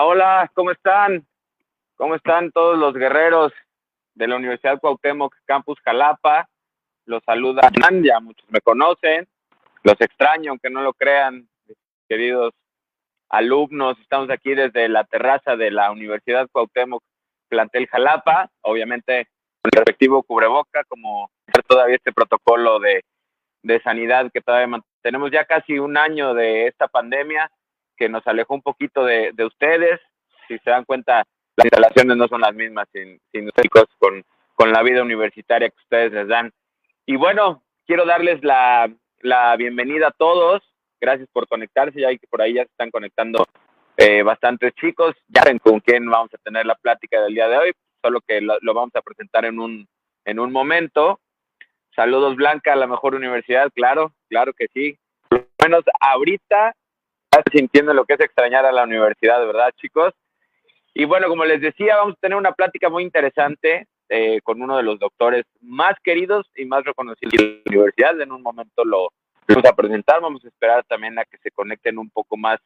Hola, ¿cómo están? ¿Cómo están todos los guerreros de la Universidad Cuauhtémoc Campus Jalapa? Los saluda Nan, ya muchos me conocen, los extraño, aunque no lo crean, queridos alumnos. Estamos aquí desde la terraza de la Universidad Cuauhtémoc Plantel Jalapa, obviamente con el respectivo cubreboca, como todavía este protocolo de, de sanidad que todavía tenemos ya casi un año de esta pandemia que nos alejó un poquito de, de ustedes. Si se dan cuenta, las instalaciones no son las mismas sin, sin con, con la vida universitaria que ustedes les dan. Y bueno, quiero darles la, la bienvenida a todos. Gracias por conectarse. Ya que por ahí ya se están conectando eh, bastantes chicos. Ya saben con quién vamos a tener la plática del día de hoy, solo que lo, lo, vamos a presentar en un, en un momento. Saludos, Blanca, a la mejor universidad, claro, claro que sí. Bueno, ahorita sintiendo lo que es extrañar a la universidad, ¿verdad, chicos? Y bueno, como les decía, vamos a tener una plática muy interesante eh, con uno de los doctores más queridos y más reconocidos de la universidad. En un momento lo vamos a presentar, vamos a esperar también a que se conecten un poco más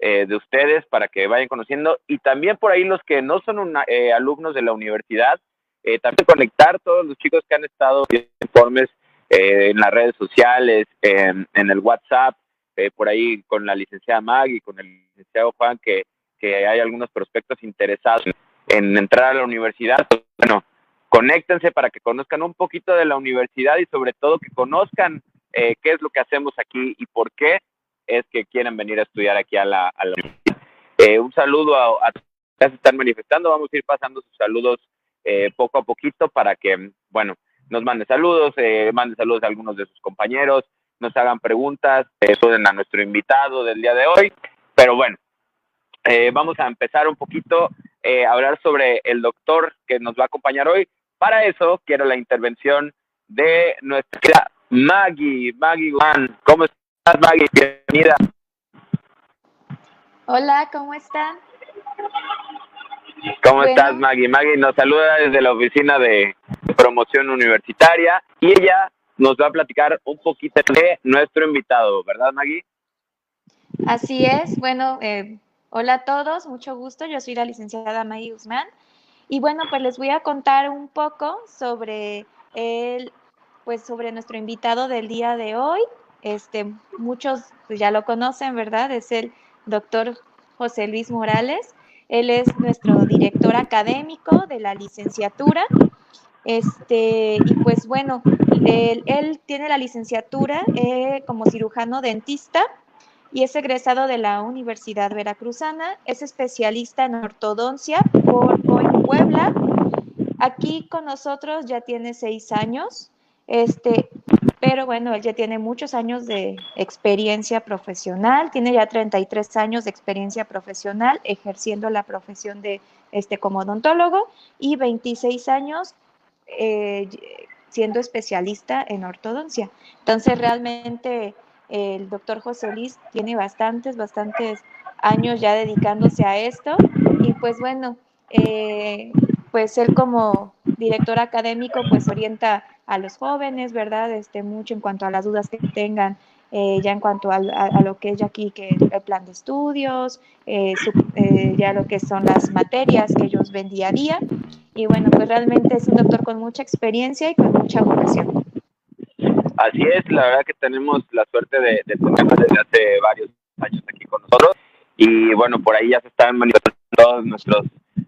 eh, de ustedes para que vayan conociendo y también por ahí los que no son una, eh, alumnos de la universidad, eh, también conectar todos los chicos que han estado informes en las redes sociales, en el WhatsApp, eh, por ahí con la licenciada Maggie, con el licenciado Juan, que, que hay algunos prospectos interesados en, entrar a la universidad. Bueno, conéctense para que conozcan un poquito de la universidad y sobre todo que conozcan eh, qué es lo que hacemos aquí y por qué es que quieren venir a estudiar aquí a la, universidad. Eh, un saludo a, a que se están manifestando, vamos a ir pasando sus saludos eh, poco a poquito para que, bueno, nos mande saludos, eh, mande saludos a algunos de sus compañeros, nos hagan preguntas, eh, a nuestro invitado del día de hoy. Pero bueno, eh, vamos a empezar un poquito eh, a hablar sobre el doctor que nos va a acompañar hoy. Para eso quiero la intervención de nuestra Maggie, Maggie Juan. ¿Cómo estás, Maggie? Bienvenida. Hola, ¿cómo están? ¿Cómo bueno. estás, Maggie? Maggie nos saluda desde la oficina de promoción universitaria y ella nos va a platicar un poquito de nuestro invitado, ¿verdad, Maggie? Así es. Bueno, eh, hola a todos, mucho gusto. Yo soy la licenciada Maggie Guzmán. Y bueno, pues les voy a contar un poco sobre el, pues sobre nuestro invitado del día de hoy. Este, muchos pues ya lo conocen, ¿verdad? Es el doctor José Luis Morales. Él es nuestro director académico de la licenciatura. Este, y pues bueno, él, él tiene la licenciatura eh, como cirujano dentista y es egresado de la Universidad Veracruzana. Es especialista en ortodoncia por en Puebla. Aquí con nosotros ya tiene seis años. Este, pero bueno, él ya tiene muchos años de experiencia profesional, tiene ya 33 años de experiencia profesional ejerciendo la profesión de este como odontólogo y 26 años eh, siendo especialista en ortodoncia. Entonces, realmente el doctor José Luis tiene bastantes, bastantes años ya dedicándose a esto y pues bueno, eh, pues él como director académico pues orienta a los jóvenes, ¿verdad? Este, mucho en cuanto a las dudas que tengan, eh, ya en cuanto a, lo que es ya aquí, que el plan de estudios, eh, ya lo que son las materias que ellos ven día a día. Y bueno, pues realmente es un doctor con mucha experiencia y con mucha vocación. Así es, la verdad que tenemos la suerte de, de tenerlo desde hace varios años aquí con nosotros. Y bueno, por ahí ya se están manifestando todos nuestros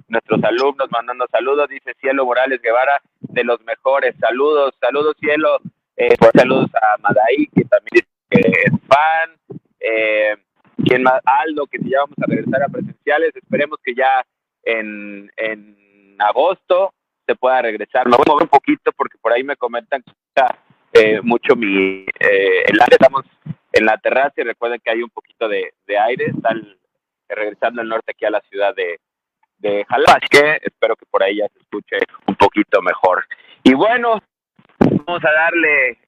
nuestros alumnos mandando saludos, dice Cielo Morales Guevara, de los mejores, saludos, saludos Cielo, eh, saludos a Madaí, que también es fan, eh, quien más, Aldo, que si ya vamos a regresar a presenciales, esperemos que ya en, en agosto se pueda regresar. Me voy a mover un poquito porque por ahí me comentan que está eh, mucho mi, eh, el aire, estamos en la terraza y recuerden que hay un poquito de, aire, están regresando el norte aquí a la ciudad de, de Jalapa, que espero que por ahí ya se escuche un poquito mejor. Y bueno, vamos a darle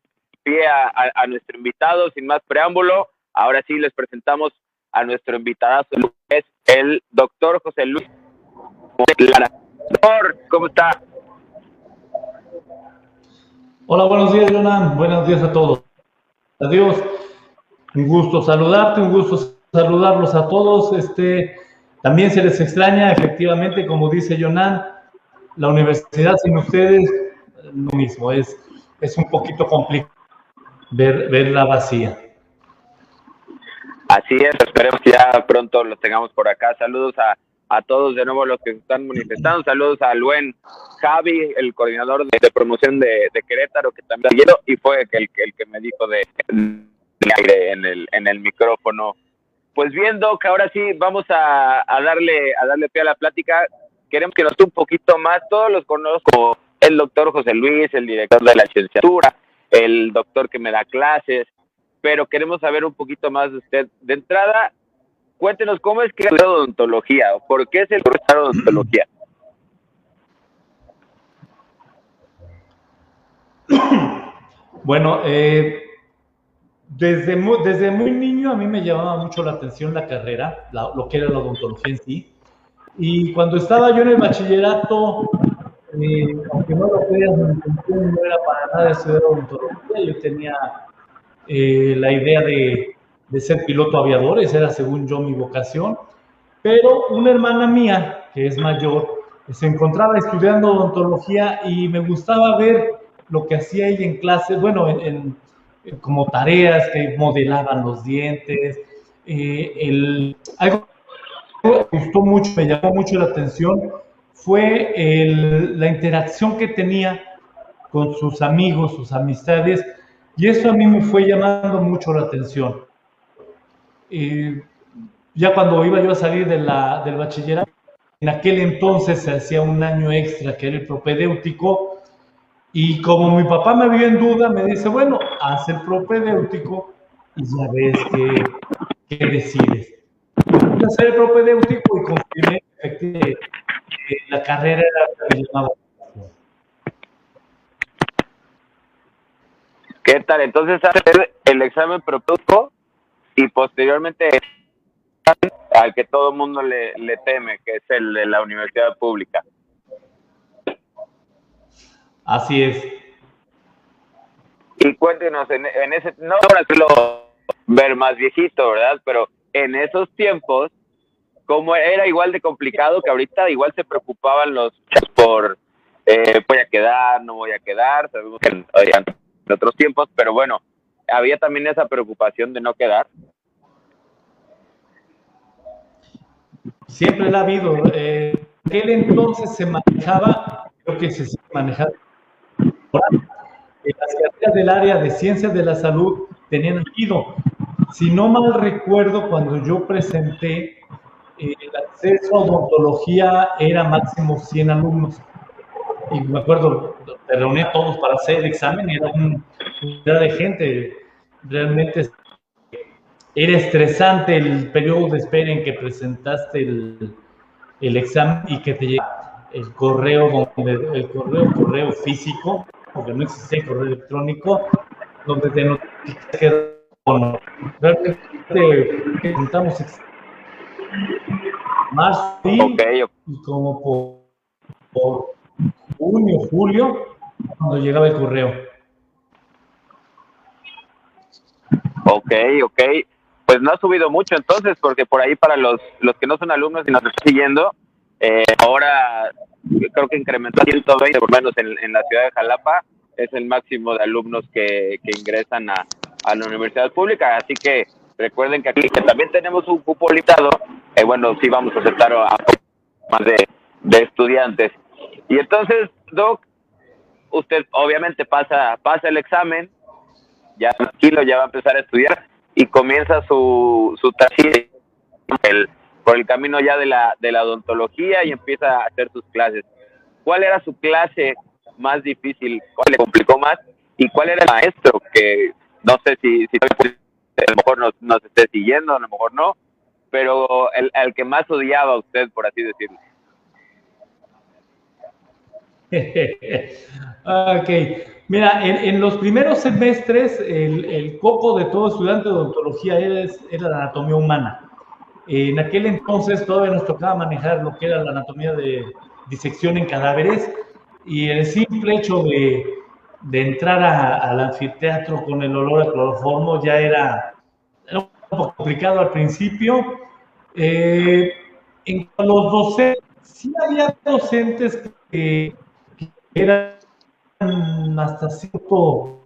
pie a, nuestro invitado, sin más preámbulo. Ahora sí les presentamos a nuestro invitado, es el doctor José Luis Doctor, ¿cómo está? Hola, buenos días, Jonan. Buenos días a todos. Adiós. Un gusto saludarte, un gusto saludarlos a todos. Este, también se les extraña, efectivamente, como dice Jonan, la universidad sin ustedes, lo mismo, es, es un poquito complicado ver, verla vacía. Así es, esperemos que ya pronto los tengamos por acá. Saludos a, a todos de nuevo los que están manifestando. Saludos a Luen Javi, el coordinador de, promoción de, Querétaro, que también y fue el, el que me dijo de, aire en el, en el micrófono pues viendo que ahora sí vamos a, darle a darle pie a la plática. Queremos que nos un poquito más. Todos los conozco, el doctor José Luis, el director de la licenciatura, el doctor que me da clases, pero queremos saber un poquito más de usted. De entrada, cuéntenos cómo es que es la odontología o por qué es el de odontología. Bueno, eh, desde muy, desde muy niño a mí me llamaba mucho la atención la carrera, lo que era la odontología en sí. Y cuando estaba yo en el bachillerato, eh, aunque no lo creas, no era para nada estudiar odontología. Yo tenía eh, la idea de, ser piloto aviador, esa era según yo mi vocación. Pero una hermana mía, que es mayor, se encontraba estudiando odontología y me gustaba ver lo que hacía ella en clases, bueno, en como tareas que modelaban los dientes. Eh, el, algo que me gustó mucho, me llamó mucho la atención, fue la interacción que tenía con sus amigos, sus amistades, y eso a mí me fue llamando mucho la atención. Eh, ya cuando iba yo a salir de del bachillerato, en aquel entonces se hacía un año extra que era el propedéutico, y como mi papá me vio en duda, me dice, bueno, haz el propedéutico y ya ves qué, qué decides. Hacer el propedéutico y confirmé que la carrera era la llamaba. ¿Qué tal? Entonces hacer el examen propedéutico y posteriormente al que todo el mundo le, le teme, que es el de la universidad pública. Así es. Y cuéntenos, en, ese, no para hacerlo ver más viejito, ¿verdad? Pero en esos tiempos, como era igual de complicado que ahorita, igual se preocupaban los por eh, voy a quedar, no voy a quedar, sabemos que en, otros tiempos, pero bueno, había también esa preocupación de no quedar. Siempre la ha habido. Eh, aquel entonces se manejaba, creo que se manejaba las carreras del área de ciencias de la salud tenían ido. Si no mal recuerdo, cuando yo presenté, eh, el acceso a odontología era máximo 100 alumnos. Y me acuerdo, me reuní a todos para hacer el examen y era un, cantidad de gente. Realmente era estresante el periodo de espera en que presentaste el, el examen y que te llega el correo, donde, el correo, correo físico, porque no existía el correo electrónico, donde te notificas que bueno, realmente presentamos más okay. y como por, por junio, julio, cuando llegaba el correo. Ok, ok. Pues no ha subido mucho entonces, porque por ahí para los, los que no son alumnos y nos están siguiendo, eh, ahora creo que incrementó a 120 por lo menos en, en, la ciudad de Jalapa, es el máximo de alumnos que, que ingresan a, a, la universidad pública, así que recuerden que aquí que también tenemos un cupo limitado, eh, bueno, sí vamos a aceptar a más de, de estudiantes. Y entonces, Doc, usted obviamente pasa, pasa el examen, ya tranquilo, ya va a empezar a estudiar y comienza su, su el, por el camino ya de la, de la odontología y empieza a hacer sus clases. ¿Cuál era su clase más difícil? ¿Cuál le complicó más? ¿Y cuál era el maestro que no sé si, si a lo mejor nos, nos esté siguiendo, a lo mejor no, pero el, el que más odiaba a usted, por así decirlo? ok, mira, en, en, los primeros semestres el, el, coco de todo estudiante de odontología era, era, la anatomía humana. En aquel entonces todavía nos tocaba manejar lo que era la anatomía de disección en cadáveres y el simple hecho de, de entrar a, al anfiteatro con el olor a cloroformo ya era, era un poco complicado al principio. Eh, en los docentes, sí había docentes que eran hasta cierto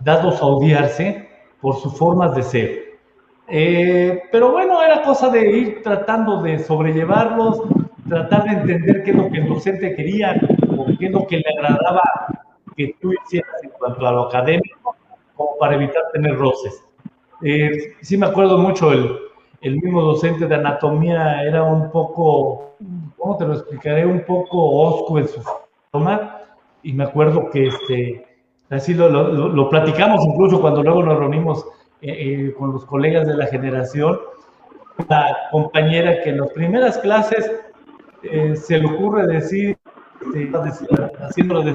dados a odiarse por sus formas de ser. Eh, pero bueno, era cosa de ir tratando de sobrellevarlos, tratar de entender qué es lo que el docente quería o qué es lo que le agradaba que tú hicieras en cuanto a lo académico, como para evitar tener roces. Eh, sí me acuerdo mucho, el, el mismo docente de anatomía era un poco, ¿cómo te lo explicaré? Un poco osco en y me acuerdo que este, así lo, lo, lo platicamos incluso cuando luego nos reunimos eh, eh, con los colegas de la generación, la compañera que en las primeras clases eh, se le ocurre decir, este, haciendo de,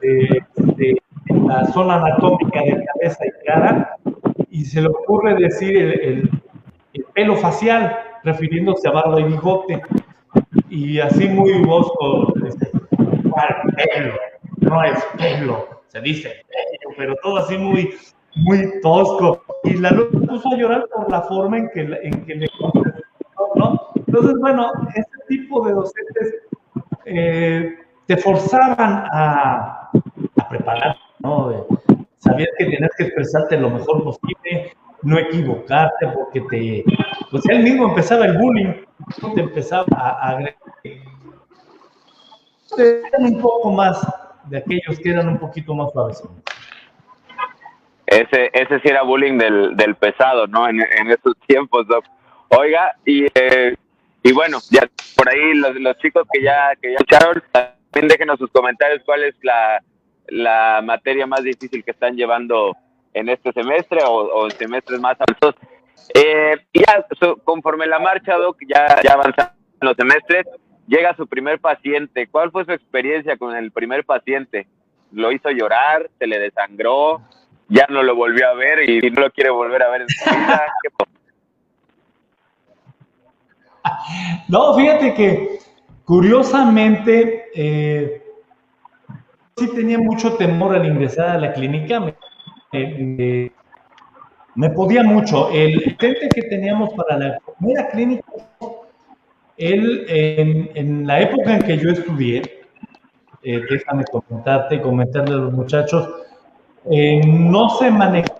de, de, la zona anatómica de cabeza y cara, y se le ocurre decir el, el, el pelo facial, refiriéndose a barba y bigote y así muy bosco, este? No es pelo, se dice pelo, pero todo así muy, muy tosco. Y la luz puso a llorar por la forma en que, en que le ¿no? Entonces, bueno, ese tipo de docentes eh, te forzaban a, a preparar, ¿no? Sabías que tenías que expresarte lo mejor posible, no equivocarte, porque te, pues él mismo empezaba el bullying, te empezaba a, a un poco más de aquellos que eran un poquito más suaves. Ese, ese sí era bullying del, del pesado, ¿no? En, en esos tiempos, Doc. Oiga, y, eh, y bueno, ya por ahí los, los chicos que ya, que ya escucharon, también déjenos sus comentarios cuál es la, la materia más difícil que están llevando en este semestre o, o en semestres más altos. Eh, ya so, conforme la marcha, Doc, ya, ya avanzan los semestres, llega su primer paciente. ¿Cuál fue su experiencia con el primer paciente? ¿Lo hizo llorar? ¿Se le desangró? ¿Ya no lo volvió a ver y no lo quiere volver a ver en su vida? no, fíjate que curiosamente eh, sí tenía mucho temor al ingresar a la clínica. Me, podía mucho. El gente que teníamos para la primera clínica, él, en, en la época en que yo estudié, eh, déjame comentarte y comentarle a los muchachos, eh, no se maneja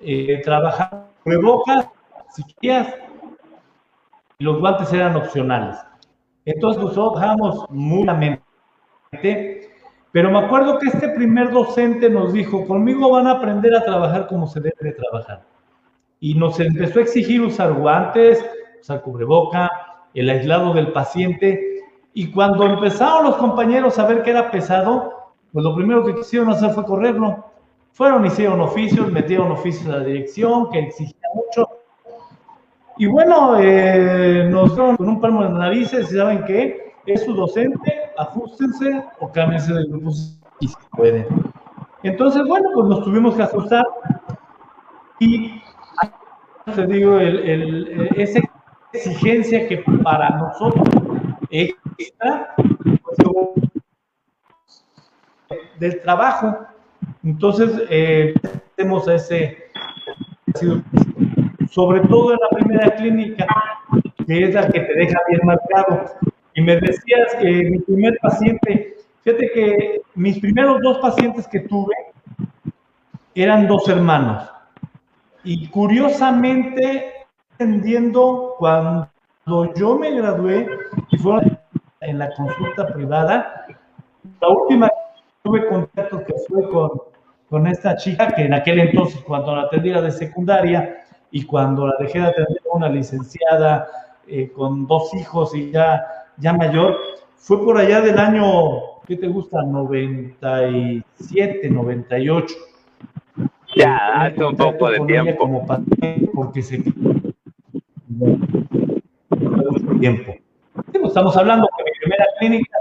eh, trabajar cubrebocas, si querías, los guantes eran opcionales. Entonces trabajamos muy pero me acuerdo que este primer docente nos dijo, conmigo van a aprender a trabajar como se debe de trabajar. Y nos empezó a exigir usar guantes, usar cubreboca, el aislado del paciente. Y cuando empezaron los compañeros a ver que era pesado, pues lo primero que quisieron hacer fue correrlo. Fueron, hicieron oficios, metieron oficios a la dirección, que exigía mucho. Y bueno, eh, nos dieron con un palmo de narices y saben qué, es su docente, ajustense o cámbiense de grupo si pueden. Entonces, bueno, pues nos tuvimos que ajustar y te digo, el, el, esa exigencia que para nosotros está pues, del trabajo. Entonces, eh, tenemos ese, sobre todo en la primera clínica, que es la que te deja bien marcado. Y me decías que mi primer paciente, fíjate que mis primeros dos pacientes que tuve eran dos hermanos. Y curiosamente, entendiendo cuando yo me gradué y fue en la consulta privada, la última tuve contacto que fue con, con esta chica, que en aquel entonces, cuando la atendía de secundaria y cuando la dejé de atender una licenciada eh, con dos hijos y ya, ya mayor, fue por allá del año, ¿qué te gusta? 97, 98 ya, hace un poco de tiempo. Como porque se tiempo. Estamos hablando de mi primera clínica,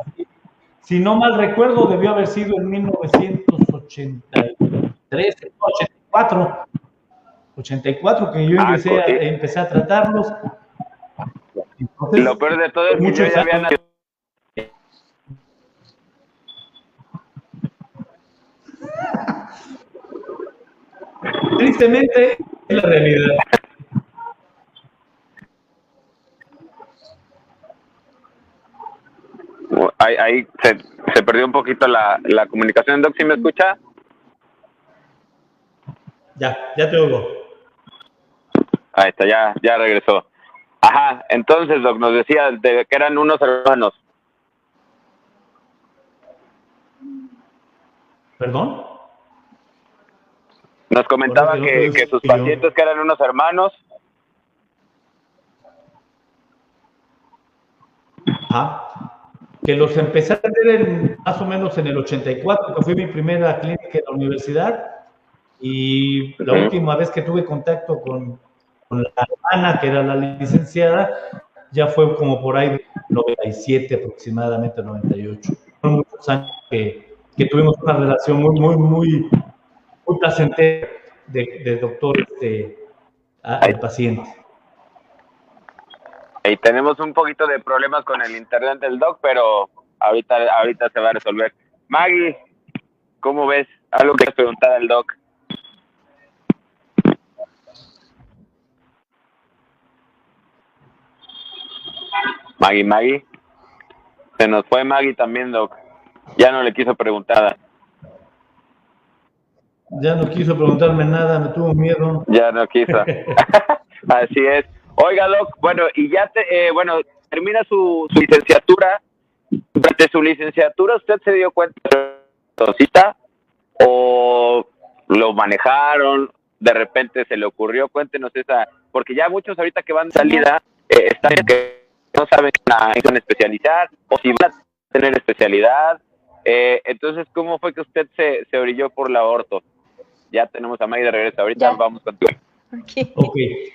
si no mal recuerdo, debió haber sido en 1983, 84, 84 que yo ah, empecé, a, empecé a tratarlos. Lo peor de todo es que yo ya había nacido Tristemente, es la realidad. Ahí, ahí se, se, perdió un poquito la, la comunicación, Doc, ¿sí me escucha? Ya, ya te oigo. Ahí está, ya, ya regresó. Ajá, entonces, Doc, nos decía de que eran unos hermanos. ¿Perdón? Nos comentaba que, que, sus pacientes, que eran unos hermanos. Que los empecé a tener más o menos en el 84, que fue mi primera clínica en la universidad. Y la última vez que tuve contacto con, con, la hermana, que era la licenciada, ya fue como por ahí 97 aproximadamente, 98. Fueron muchos años que, que tuvimos una relación muy, muy, muy muy placentero de, doctor este, al paciente. Y tenemos un poquito de problemas con el internet del doc, pero ahorita, ahorita se va a resolver. Maggie, ¿cómo ves? Algo que preguntar al doc. Maggie, Maggie. Se nos fue Maggie también, Doc. Ya no le quiso preguntar. Ya no quiso preguntarme nada, me tuvo miedo. Ya no quiso. Así es. Oiga, Doc, bueno, y ya, te, eh, bueno, termina su, licenciatura. Durante su licenciatura, ¿usted se dio cuenta de cita o lo manejaron? De repente se le ocurrió, cuéntenos esa, porque ya muchos ahorita que van de salida eh, están que no saben en especializar o si van a tener especialidad. Eh, entonces, ¿cómo fue que usted se, se orilló por la orto? Ya tenemos a Maggie de regreso. Ahorita vamos contigo. Ok. okay.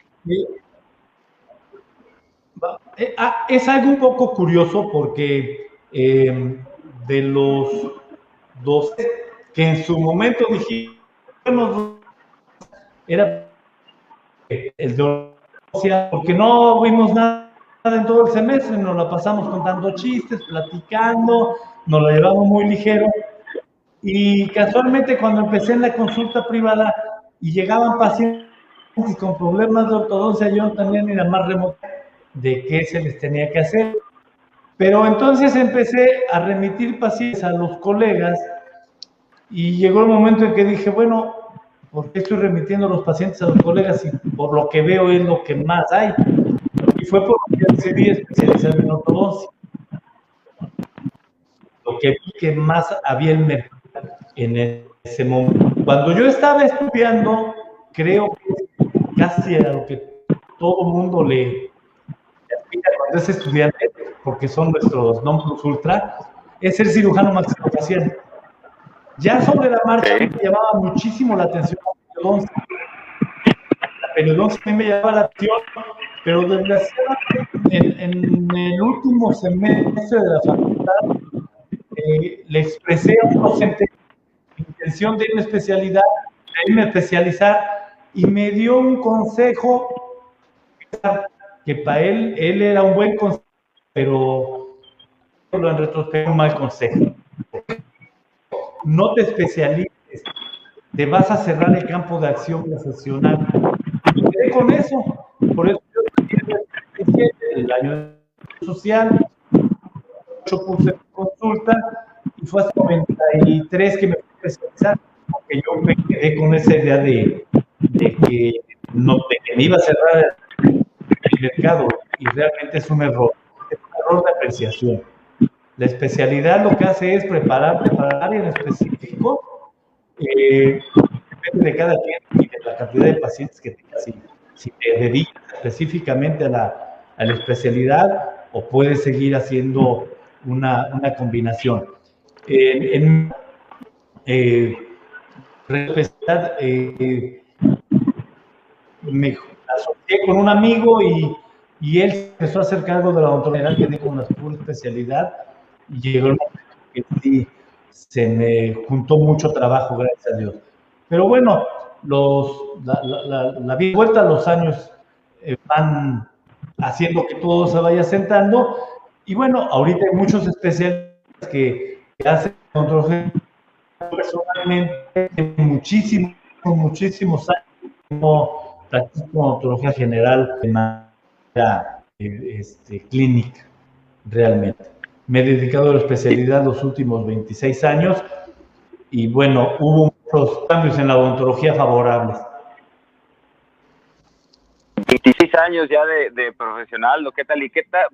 Eh, ah, es algo un poco curioso porque eh, de los dos que en su momento dijimos era el de porque no vimos nada en todo el semestre, nos la pasamos contando chistes, platicando, nos lo llevamos muy ligero y casualmente cuando empecé en la consulta privada y llegaban pacientes con problemas de ortodoncia, yo ni la más remota de qué se les tenía que hacer. Pero entonces empecé a remitir pacientes a los colegas y llegó el momento en que dije, bueno, ¿por qué estoy remitiendo a los pacientes a los colegas si por lo que veo es lo que más hay? Y fue porque decidí especializarme en ortodoncia. Lo que vi que más había el mercado en ese momento. Cuando yo estaba estudiando, creo que casi era lo que todo mundo le cuando es estudiante, porque son nuestros non plus ultra, es ser cirujano maxilofacial. Ya sobre la marcha me llamaba muchísimo la atención la periodoncia. La periodoncia a mí me llamaba la atención, pero desgraciadamente en, en el último semestre de la facultad eh, le expresé a un docente la intención de una especialidad, de irme a especializar, y me dio un consejo que para él, él era un buen consejo, pero en retrospectiva un mal consejo. No te especialices, te vas a cerrar el campo de acción profesional. Y quedé con eso. Por eso yo el año social, yo puse consulta y fue hasta 93 que me especializar, porque yo me quedé con esa idea de, que no me iba a cerrar mercado y realmente es un error, error de apreciación. La especialidad lo que hace es prepararte para área en específico, eh, depende de cada quien y de la cantidad de pacientes que tengas. Si, te dedicas específicamente a la, a la especialidad o puedes seguir haciendo una, una combinación. en, eh, eh, asocié con un amigo y, y, él empezó a hacer cargo de la odontología, que tengo una especialidad, y llegó el momento que sí, se me juntó mucho trabajo, gracias a Dios. Pero bueno, los, la, la, la, la vuelta los años eh, van haciendo que todo se vaya sentando y bueno, ahorita hay muchos especialistas que, hacen odontología personalmente, muchísimos, muchísimos años, como practico odontología general de manera este, clínica, realmente. Me he dedicado a la especialidad los últimos 26 años y bueno, hubo muchos cambios en la odontología favorables. 26 años ya de, de profesional, ¿qué tal? ¿Y qué tal?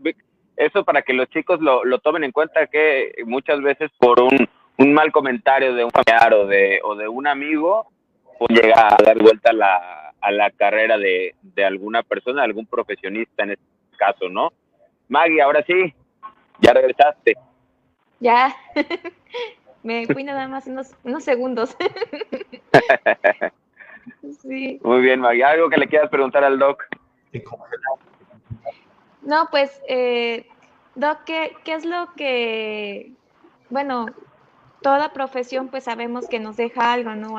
eso para que los chicos lo, lo tomen en cuenta que muchas veces por un, un, mal comentario de un familiar o de, o de un amigo llega a dar vuelta a la, a la carrera de, de alguna persona, algún profesionista en este caso, ¿no? Maggie, ahora sí, ya regresaste. Ya, me fui nada más unos, unos segundos. sí. Muy bien, Maggie, ¿algo que le quieras preguntar al doc? No, pues, eh, Doc, ¿qué, ¿qué, es lo que, bueno, toda profesión pues sabemos que nos deja algo, ¿no?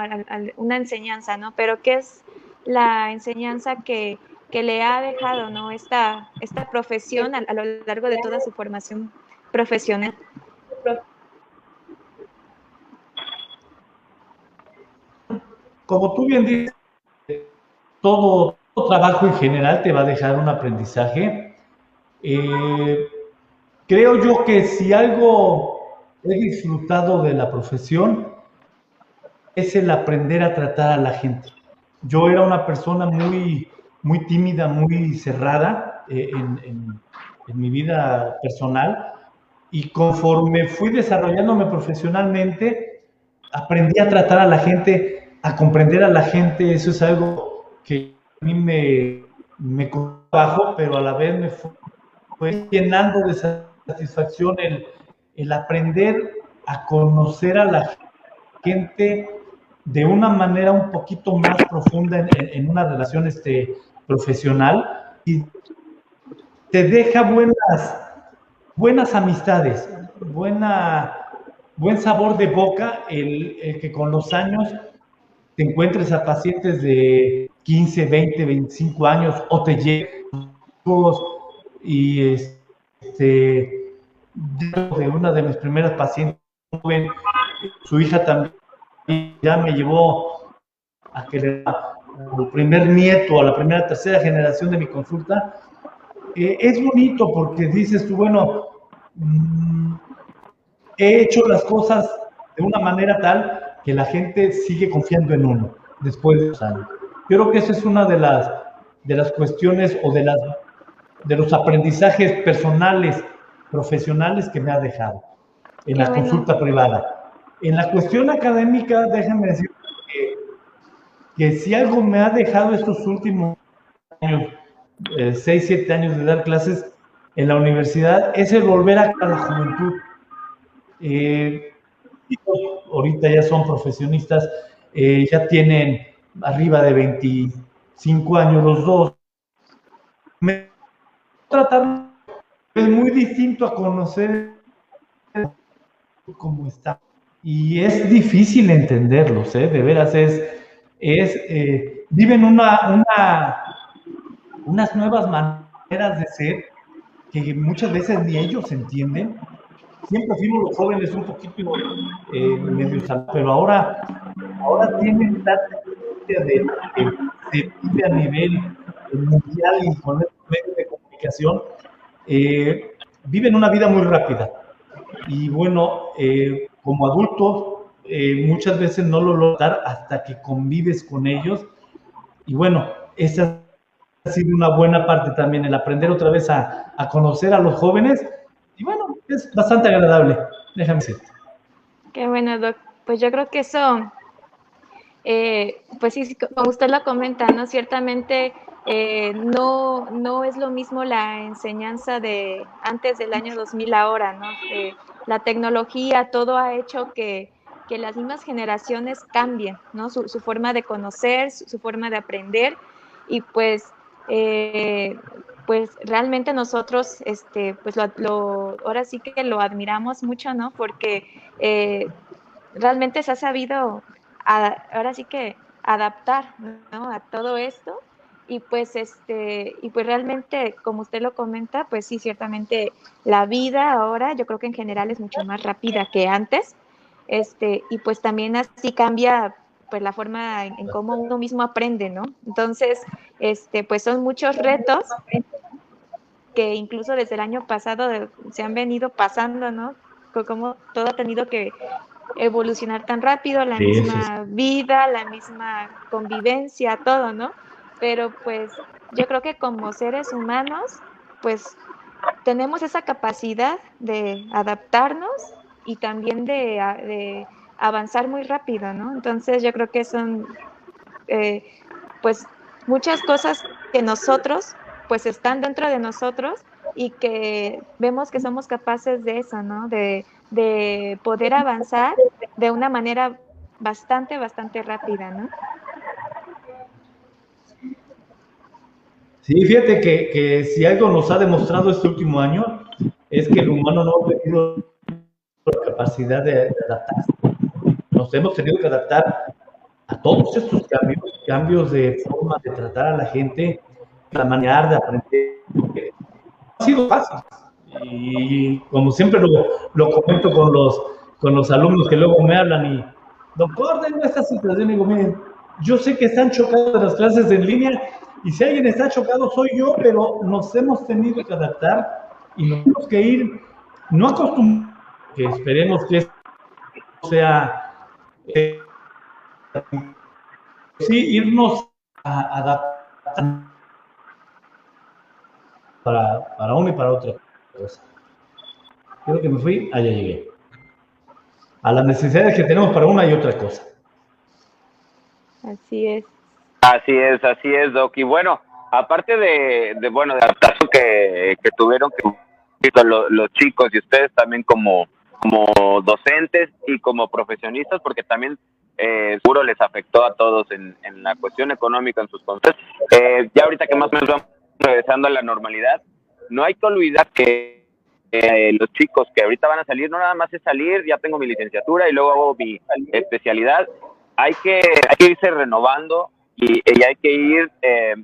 Una enseñanza, ¿no? Pero ¿qué es la enseñanza que, que le ha dejado, ¿no? Esta, esta profesión a, lo largo de toda su formación profesional. Como tú bien dices, todo, todo trabajo en general te va a dejar un aprendizaje eh, creo yo que si algo he disfrutado de la profesión es el aprender a tratar a la gente. Yo era una persona muy, muy tímida, muy cerrada eh, en, mi vida personal y conforme fui desarrollándome profesionalmente, aprendí a tratar a la gente, a comprender a la gente. Eso es algo que a mí me, me pero a la vez me fue fue llenando de satisfacción el, el aprender a conocer a la gente de una manera un poquito más profunda en, en, una relación este, profesional y te deja buenas, buenas amistades, buena, buen sabor de boca el, que con los años te encuentres a pacientes de 15, 20, 25 años o te lleguen y este, de una de mis primeras pacientes, su hija también ya me llevó a que le al primer nieto, a la primera, tercera generación de mi consulta, eh, es bonito porque dices tú, bueno, mmm, he hecho las cosas de una manera tal que la gente sigue confiando en uno después de los años. Yo creo que esa es una de las, de las cuestiones o de las de los aprendizajes personales, profesionales que me ha dejado en la consulta privada. En la cuestión académica, déjenme decir que, que, si algo me ha dejado estos últimos años, eh, 6, 7 años de dar clases en la universidad, es el volver a la juventud. Eh, ahorita ya son profesionistas, eh, ya tienen arriba de 25 años los dos. Me tratar es muy distinto a conocer cómo está. Y es difícil entenderlos, ¿eh? de veras, es, es eh, viven una, una, unas nuevas maneras de ser que muchas veces ni ellos entienden. Siempre fuimos los jóvenes un poquito eh, medio pero ahora, ahora tienen la de, de, de, de, a nivel mundial y con estos medios de comunicación, eh, viven una vida muy rápida. Y bueno, eh, como adultos, eh, muchas veces no lo logras hasta que convives con ellos. Y bueno, esa ha sido una buena parte también, el aprender otra vez a, a conocer a los jóvenes. Y bueno, es bastante agradable, déjame decirte. Qué bueno, Doc. Pues yo creo que eso, eh, pues sí, como usted lo comenta, ¿no? Ciertamente eh, no, no es lo mismo la enseñanza de antes del año 2000 ahora, ¿no? Eh, la tecnología, todo ha hecho que, que, las mismas generaciones cambien, ¿no? Su, forma de conocer, su, forma de aprender y pues, eh, pues realmente nosotros, este, pues lo, ahora sí que lo admiramos mucho, ¿no? Porque realmente se ha sabido, ahora sí que adaptar, ¿no? A todo esto y pues este y pues realmente como usted lo comenta pues sí ciertamente la vida ahora yo creo que en general es mucho más rápida que antes este y pues también así cambia pues la forma en, en cómo uno mismo aprende no entonces este pues son muchos retos que incluso desde el año pasado se han venido pasando no como todo ha tenido que evolucionar tan rápido la sí, misma sí. vida la misma convivencia todo no pero pues yo creo que como seres humanos, pues tenemos esa capacidad de adaptarnos y también de, de avanzar muy rápido, ¿no? Entonces yo creo que son, eh, pues, muchas cosas que nosotros, pues, están dentro de nosotros y que vemos que somos capaces de eso, ¿no? De, de poder avanzar de una manera bastante, bastante rápida, ¿no? Sí, fíjate que, que, si algo nos ha demostrado este último año es que el humano no ha tenido la capacidad de, de, adaptarse. Nos hemos tenido que adaptar a todos estos cambios, cambios de forma de tratar a la gente, la manera de aprender. Ha sido fácil. Y como siempre lo, lo comento con los, con los alumnos que luego me hablan y, doctor, tengo esta situación, y digo, miren, yo sé que están chocados de las clases en línea y si alguien está chocado soy yo, pero nos hemos tenido que adaptar y nos tenemos que ir, no acostumbramos, que esperemos que sea, eh, sí, irnos a adaptar para, para una y para otra cosa. Creo que me fui, allá llegué. A las necesidades que tenemos para una y otra cosa. Así es. Así es, así es, Doc. Bueno, aparte de, bueno, de adaptación que, que tuvieron que los, chicos y ustedes también como, docentes y como profesionistas, porque también eh, seguro les afectó a todos en, la cuestión económica, en sus conceptos. Eh, ya ahorita que más o menos vamos regresando a la normalidad, no hay que olvidar que eh, los chicos que ahorita van a salir, no nada más es salir, ya tengo mi licenciatura y luego hago mi especialidad, hay que irse renovando y, hay que ir eh,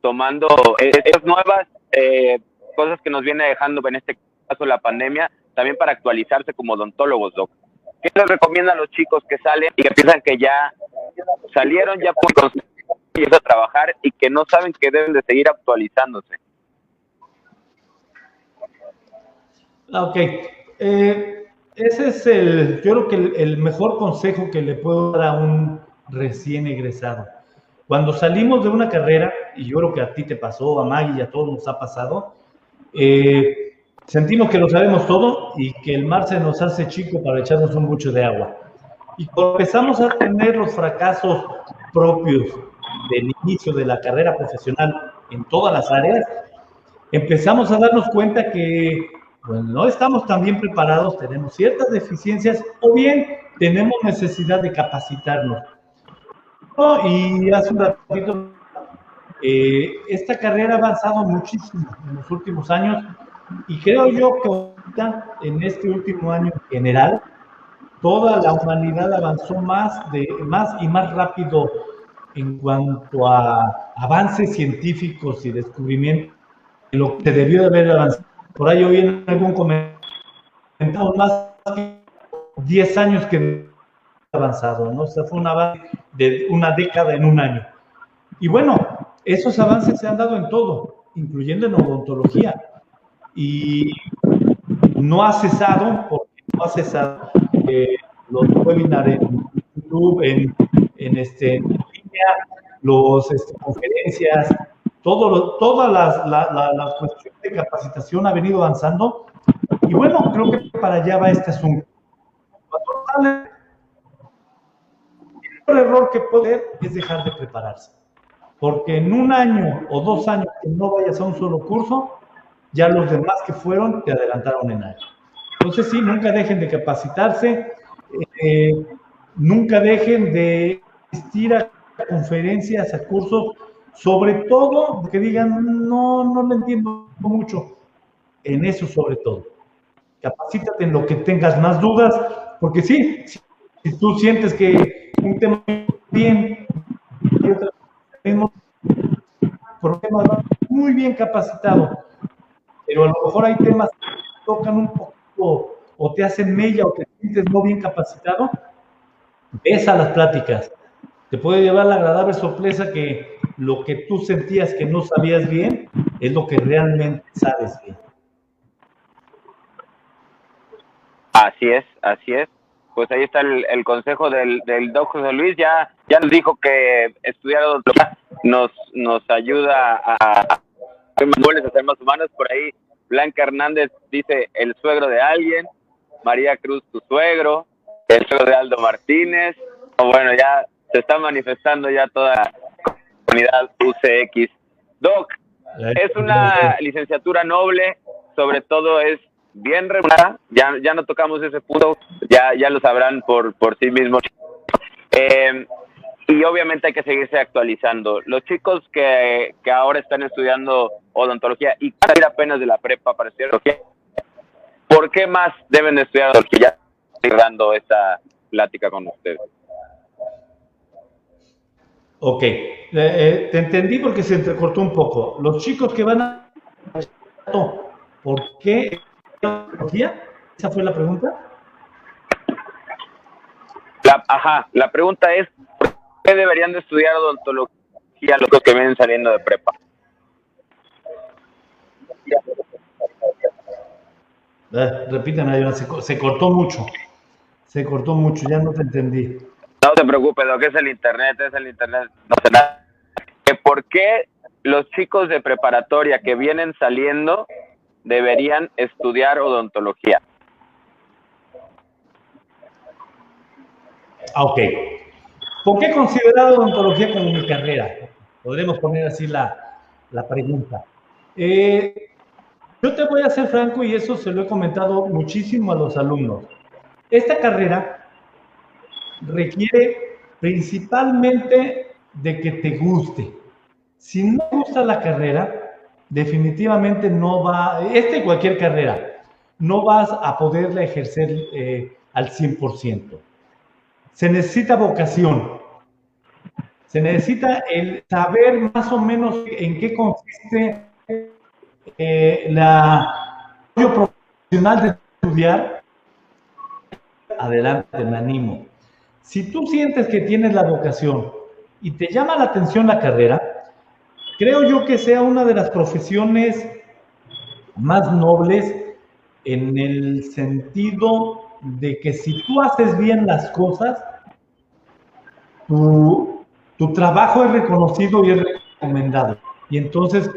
tomando esas nuevas eh, cosas que nos viene dejando en este caso la pandemia, también para actualizarse como odontólogos, doc. ¿Qué les recomiendan a los chicos que salen y que piensan que ya salieron, ya por a trabajar y que no saben que deben de seguir actualizándose? Ok. Eh, ese es el, yo creo que el, mejor consejo que le puedo dar a un recién egresado. Cuando salimos de una carrera, y yo creo que a ti te pasó, a Maggie y a todos nos ha pasado, eh, sentimos que lo sabemos todo y que el mar se nos hace chico para echarnos un bucho de agua. Y empezamos a tener los fracasos propios del inicio de la carrera profesional en todas las áreas, empezamos a darnos cuenta que pues, no estamos tan bien preparados, tenemos ciertas deficiencias o bien tenemos necesidad de capacitarnos. Y hace un ratito, eh, esta carrera ha avanzado muchísimo en los últimos años y creo yo que en este último año en general, toda la humanidad avanzó más, de, más y más rápido en cuanto a avances científicos y descubrimientos de lo que debió de haber avanzado. Por ahí hoy en algún comentario más de 10 años que avanzado, ¿no? O sea, fue un avance de una década en un año. Y bueno, esos avances se han dado en todo, incluyendo en odontología. Y no ha cesado, porque no ha cesado eh, los webinars en YouTube, en, en este, línea, los este, conferencias, todo todas las, las cuestiones de capacitación ha venido avanzando. Y bueno, creo que para allá va este asunto. Cuando sale, el error que puede es dejar de prepararse. Porque en un año o dos años que no vayas a un solo curso, ya los demás que fueron te adelantaron en año. Entonces sí, nunca dejen de capacitarse, eh, nunca dejen de asistir a conferencias, a cursos, sobre todo que digan, no, no lo entiendo mucho, en eso sobre todo. Capacítate en lo que tengas más dudas, porque sí, si, tú sientes que un tema bien y otro mismo problema muy bien capacitado, pero a lo mejor hay temas que tocan un poco o te hacen mella o te sientes no bien capacitado, ves a las pláticas. Te puede llevar la agradable sorpresa que lo que tú sentías que no sabías bien es lo que realmente sabes bien. Así es, así es. Pues ahí está el, consejo del, del doc José Luis. Ya, ya nos dijo que estudiar nos, nos ayuda a, a ser más humanos. Por ahí Blanca Hernández dice el suegro de alguien. María Cruz, tu suegro. El suegro de Aldo Martínez. O bueno, ya se está manifestando ya toda unidad UCX. Doc, es una licenciatura noble, sobre todo es bien regulada, ya, ya no tocamos ese punto, ya, ya lo sabrán por, por sí mismos. Eh, y obviamente hay que seguirse actualizando. Los chicos que, que ahora están estudiando odontología y salir apenas de la prepa para estudiar ¿por qué más deben estudiar odontología? Ya dando esta plática con ustedes. Ok, eh, eh, te entendí porque se entrecortó un poco. Los chicos que van a... ¿Por qué odontología? ¿Esa fue la pregunta? ajá, la pregunta es, ¿por qué deberían de estudiar odontología los que vienen saliendo de prepa? Eh, repítame, se, se cortó mucho. Se cortó mucho, ya no te entendí. No se preocupe, lo que es el Internet, es el Internet, no sé nada. ¿Por qué los chicos de preparatoria que vienen saliendo deberían estudiar odontología? Ah, ok. ¿Por qué he considerado odontología como mi carrera? Podremos poner así la, la pregunta. Eh, yo te voy a ser franco y eso se lo he comentado muchísimo a los alumnos. Esta carrera requiere principalmente de que te guste. Si no gusta la carrera, definitivamente no va, esta y cualquier carrera, no vas a poderla ejercer eh, al 100%. Se necesita vocación. Se necesita el saber más o menos en qué consiste eh, la profesional de estudiar. Adelante, me animo. Si tú sientes que tienes la vocación y te llama la atención la carrera, creo yo que sea una de las profesiones más nobles en el sentido de que si tú haces bien las cosas, tu, trabajo es reconocido y es recomendado. Y entonces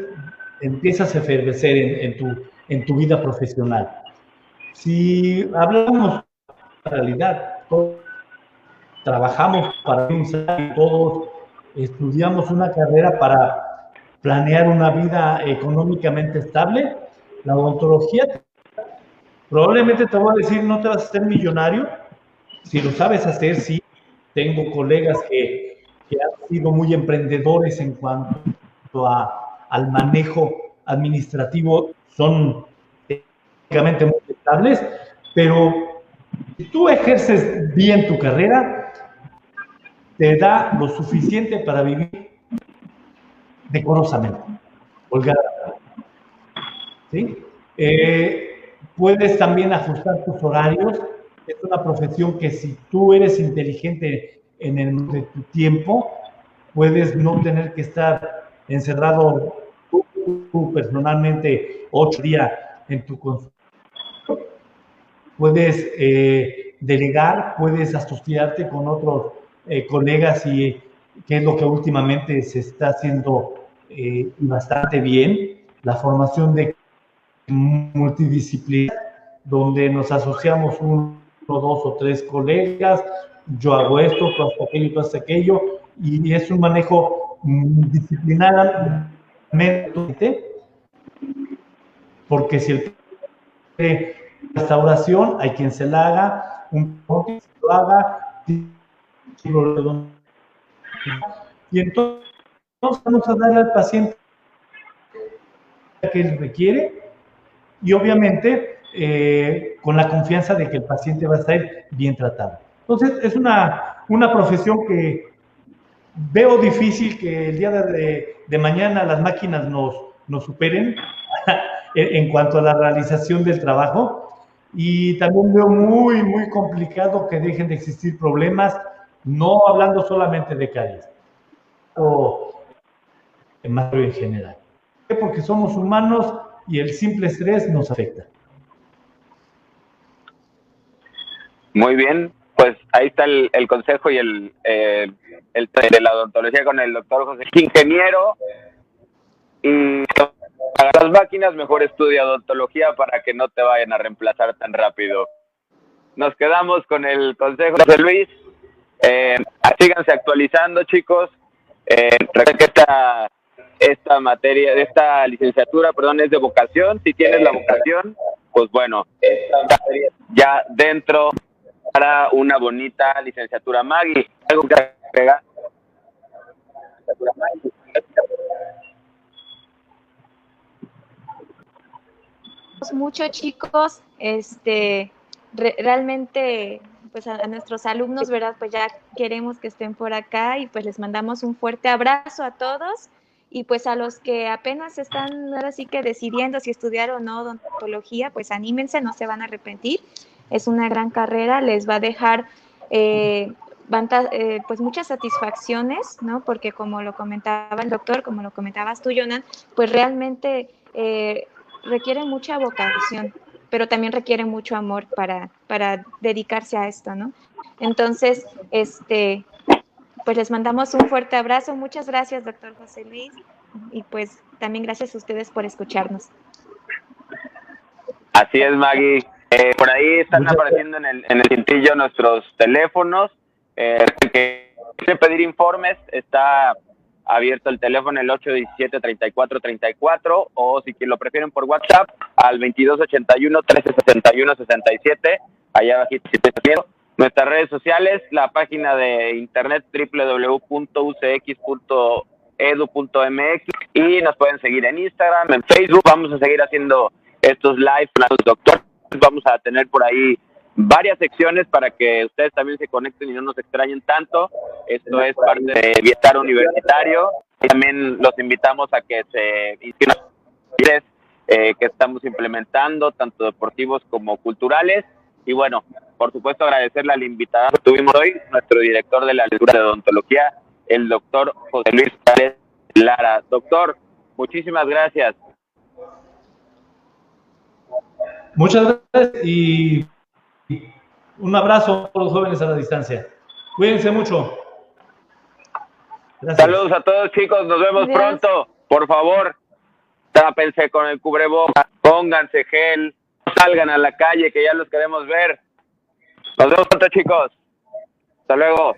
empiezas a efervecer en, tu, en tu vida profesional. Si hablamos de realidad, trabajamos para pensar, todos estudiamos una carrera para planear una vida económicamente estable. La odontología, probablemente te voy a decir, no te vas a ser millonario, si lo sabes hacer, sí. Tengo colegas que, que han sido muy emprendedores en cuanto a, al manejo administrativo, son técnicamente muy estables, pero si tú ejerces bien tu carrera, te da lo suficiente para vivir decorosamente, ¿Sí? Eh, puedes también ajustar tus horarios. Es una profesión que si tú eres inteligente en el de tu tiempo, puedes no tener que estar encerrado tú, personalmente ocho días en tu consulta. Puedes eh, delegar, puedes asociarte con otros eh, colegas y que es lo que últimamente se está haciendo eh, bastante bien, la formación de multidisciplina, donde nos asociamos uno, dos o tres colegas, yo hago esto, tú haces aquello, tú haces aquello, y es un manejo disciplinar porque si el restauración hay quien se la haga, un lo haga, y entonces vamos a darle al paciente que él requiere y obviamente eh, con la confianza de que el paciente va a estar bien tratado. Entonces es una, una profesión que veo difícil que el día de, de mañana las máquinas nos, nos superen en cuanto a la realización del trabajo y también veo muy, muy complicado que dejen de existir problemas, no hablando solamente de caries o en en general. Porque somos humanos y el simple estrés nos afecta. Muy bien, pues ahí está el, consejo y el, eh, el, de la odontología con el doctor José, ingeniero. Y para las máquinas, mejor estudia odontología para que no te vayan a reemplazar tan rápido. Nos quedamos con el consejo de Luis. Eh, síganse actualizando, chicos. Eh, recuerden que esta, esta materia, esta licenciatura, perdón, es de vocación. Si tienes la vocación, pues bueno, ya dentro para una bonita licenciatura Maggie. ¿Algo que agregar? Mucho chicos, este, realmente pues a, nuestros alumnos, ¿verdad? Pues ya queremos que estén por acá y pues les mandamos un fuerte abrazo a todos y pues a los que apenas están ahora sí que decidiendo si estudiar o no odontología, pues anímense, no se van a arrepentir. Es una gran carrera, les va a dejar eh, eh, pues muchas satisfacciones, ¿no? Porque como lo comentaba el doctor, como lo comentabas tú, Jonan, pues realmente eh, requiere mucha vocación pero también requiere mucho amor para, para dedicarse a esto, ¿no? Entonces, este, pues les mandamos un fuerte abrazo. Muchas gracias, doctor José Luis. Y pues también gracias a ustedes por escucharnos. Así es, Maggie. Eh, por ahí están apareciendo en el, en el cintillo nuestros teléfonos. Eh, que pedir informes, está abierto el teléfono el 817-3434 o si lo prefieren por WhatsApp al 2281-1361-67, allá abajito si Nuestras redes sociales, la página de internet www.ucx.edu.mx y nos pueden seguir en Instagram, en Facebook. Vamos a seguir haciendo estos live con los doctores. Vamos a tener por ahí varias secciones para que ustedes también se conecten y no nos extrañen tanto. Esto es parte de Bienestar Universitario. También los invitamos a que se inscriban eh, que estamos implementando, tanto deportivos como culturales. Y bueno, por supuesto agradecerle al invitado que tuvimos hoy, nuestro director de la lectura de odontología, el doctor José Luis Pérez Lara. Doctor, muchísimas gracias. Muchas gracias y un abrazo a los jóvenes a la distancia. Cuídense mucho. Saludos a todos chicos, nos vemos pronto. Por favor, tápense con el cubreboca, pónganse gel, salgan a la calle que ya los queremos ver. Nos vemos pronto chicos. Hasta luego.